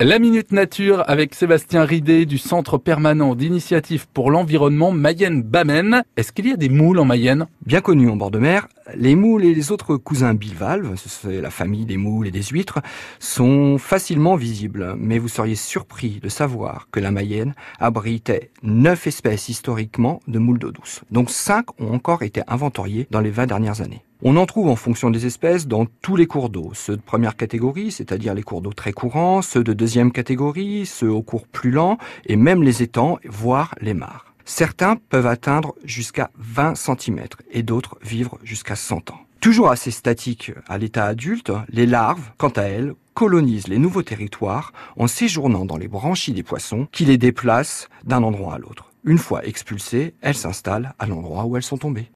La Minute Nature avec Sébastien Ridé du Centre permanent d'initiative pour l'environnement Mayenne-Bamène. Est-ce qu'il y a des moules en Mayenne? Bien connus en bord de mer, les moules et les autres cousins bivalves, c'est la famille des moules et des huîtres, sont facilement visibles. Mais vous seriez surpris de savoir que la Mayenne abritait neuf espèces historiquement de moules d'eau douce. Donc cinq ont encore été inventoriées dans les 20 dernières années. On en trouve en fonction des espèces dans tous les cours d'eau, ceux de première catégorie, c'est-à-dire les cours d'eau très courants, ceux de deuxième catégorie, ceux au cours plus lent, et même les étangs, voire les mares. Certains peuvent atteindre jusqu'à 20 cm et d'autres vivre jusqu'à 100 ans. Toujours assez statiques à l'état adulte, les larves, quant à elles, colonisent les nouveaux territoires en séjournant dans les branchies des poissons qui les déplacent d'un endroit à l'autre. Une fois expulsées, elles s'installent à l'endroit où elles sont tombées.